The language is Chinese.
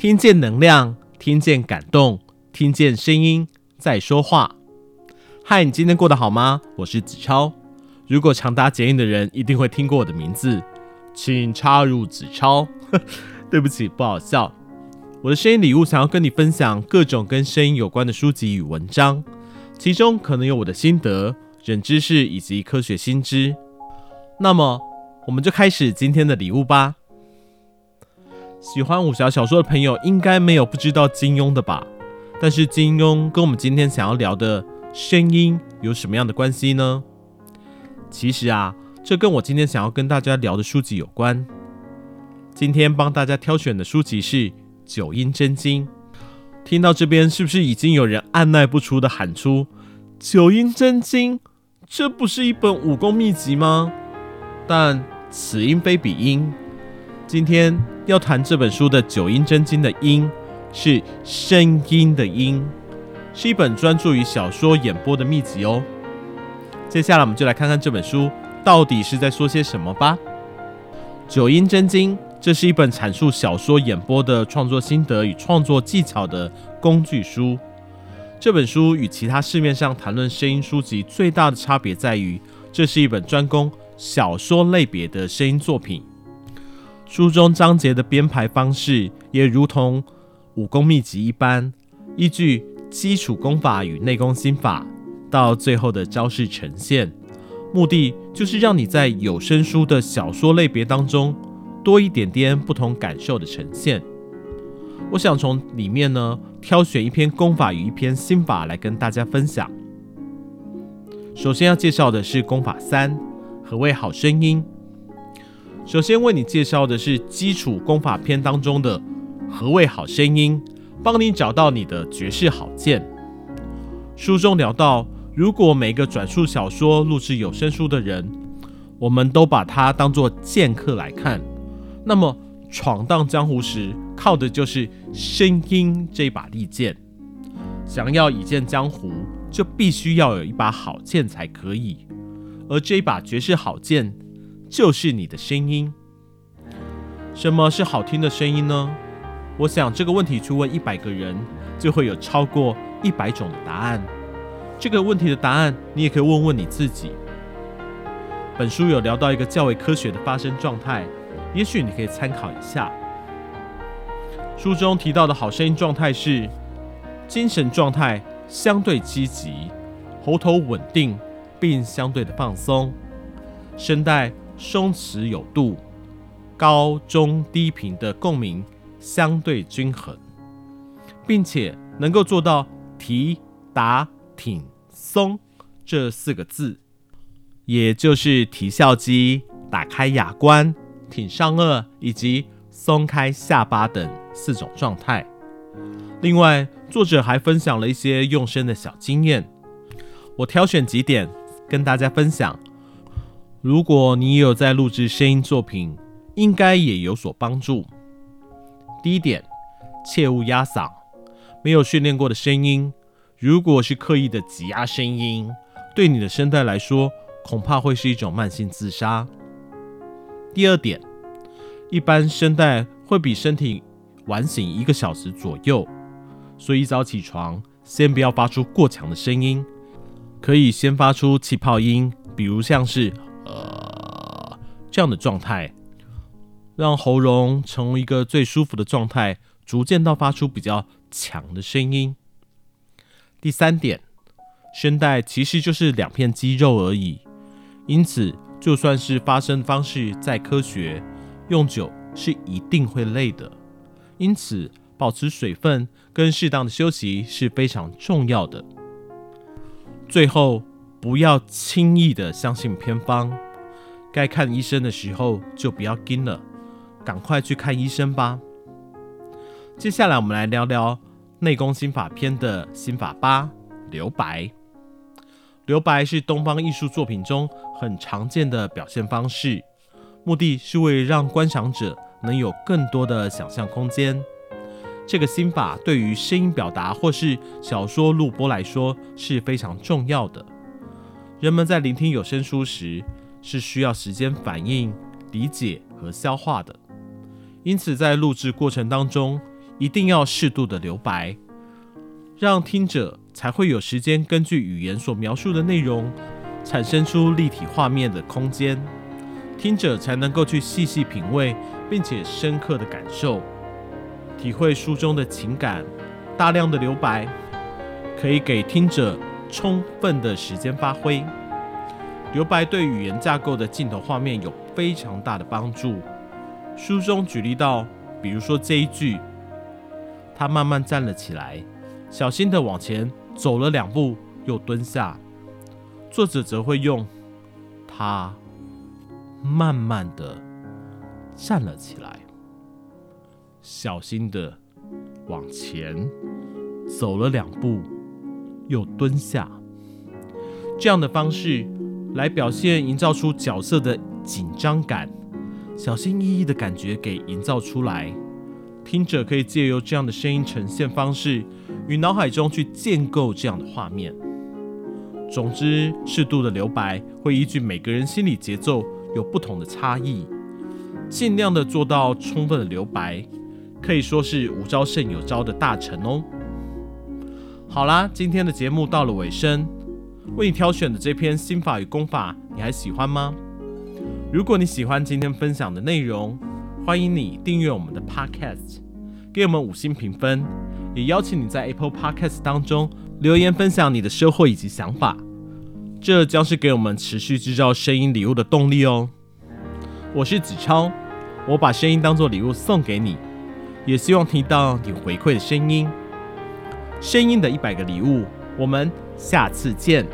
听见能量，听见感动，听见声音在说话。嗨，你今天过得好吗？我是子超。如果常搭捷运的人一定会听过我的名字，请插入子超。对不起，不好笑。我的声音礼物想要跟你分享各种跟声音有关的书籍与文章，其中可能有我的心得、冷知识以及科学新知。那么，我们就开始今天的礼物吧。喜欢武侠小说的朋友应该没有不知道金庸的吧？但是金庸跟我们今天想要聊的声音有什么样的关系呢？其实啊，这跟我今天想要跟大家聊的书籍有关。今天帮大家挑选的书籍是《九阴真经》。听到这边，是不是已经有人按捺不住的喊出“九阴真经”？这不是一本武功秘籍吗？但此音非彼音。今天要谈这本书的《九阴真经》的“音”是声音的“音”，是一本专注于小说演播的秘籍哦。接下来我们就来看看这本书到底是在说些什么吧。《九阴真经》这是一本阐述小说演播的创作心得与创作技巧的工具书。这本书与其他市面上谈论声音书籍最大的差别在于，这是一本专攻小说类别的声音作品。书中章节的编排方式也如同武功秘籍一般，依据基础功法与内功心法到最后的招式呈现，目的就是让你在有声书的小说类别当中多一点点不同感受的呈现。我想从里面呢挑选一篇功法与一篇心法来跟大家分享。首先要介绍的是功法三，何谓好声音？首先为你介绍的是基础功法篇当中的何谓好声音，帮你找到你的绝世好剑。书中聊到，如果每个转述小说、录制有声书的人，我们都把它当作剑客来看，那么闯荡江湖时靠的就是声音这把利剑。想要一剑江湖，就必须要有一把好剑才可以，而这一把绝世好剑。就是你的声音。什么是好听的声音呢？我想这个问题去问一百个人，就会有超过一百种的答案。这个问题的答案，你也可以问问你自己。本书有聊到一个较为科学的发声状态，也许你可以参考一下。书中提到的好声音状态是：精神状态相对积极，喉头稳定并相对的放松，声带。松弛有度，高中低频的共鸣相对均衡，并且能够做到提、打、挺、松这四个字，也就是提笑肌、打开牙关、挺上颚以及松开下巴等四种状态。另外，作者还分享了一些用声的小经验，我挑选几点跟大家分享。如果你有在录制声音作品，应该也有所帮助。第一点，切勿压嗓。没有训练过的声音，如果是刻意的挤压声音，对你的声带来说，恐怕会是一种慢性自杀。第二点，一般声带会比身体晚醒一个小时左右，所以一早起床，先不要发出过强的声音，可以先发出气泡音，比如像是。这样的状态，让喉咙成为一个最舒服的状态，逐渐到发出比较强的声音。第三点，声带其实就是两片肌肉而已，因此就算是发声方式再科学，用久是一定会累的。因此，保持水分跟适当的休息是非常重要的。最后。不要轻易的相信偏方，该看医生的时候就不要跟了，赶快去看医生吧。接下来我们来聊聊内功心法篇的心法八：留白。留白是东方艺术作品中很常见的表现方式，目的是为了让观赏者能有更多的想象空间。这个心法对于声音表达或是小说录播来说是非常重要的。人们在聆听有声书时，是需要时间反应、理解和消化的。因此，在录制过程当中，一定要适度的留白，让听者才会有时间根据语言所描述的内容，产生出立体画面的空间，听者才能够去细细品味，并且深刻的感受、体会书中的情感。大量的留白，可以给听者充分的时间发挥。留白对语言架构的镜头画面有非常大的帮助。书中举例到，比如说这一句，他慢慢站了起来，小心的往前走了两步，又蹲下。作者则会用他慢慢的站了起来，小心的往前走了两步，又蹲下，这样的方式来表现，营造出角色的紧张感，小心翼翼的感觉给营造出来。听者可以借由这样的声音呈现方式，与脑海中去建构这样的画面。总之，适度的留白会依据每个人心理节奏有不同的差异，尽量的做到充分的留白。可以说是无招胜有招的大成哦。好啦，今天的节目到了尾声，为你挑选的这篇心法与功法，你还喜欢吗？如果你喜欢今天分享的内容，欢迎你订阅我们的 Podcast，给我们五星评分，也邀请你在 Apple Podcast 当中留言分享你的收获以及想法，这将是给我们持续制造声音礼物的动力哦。我是子超，我把声音当作礼物送给你。也希望听到你回馈的声音，声音的一百个礼物，我们下次见。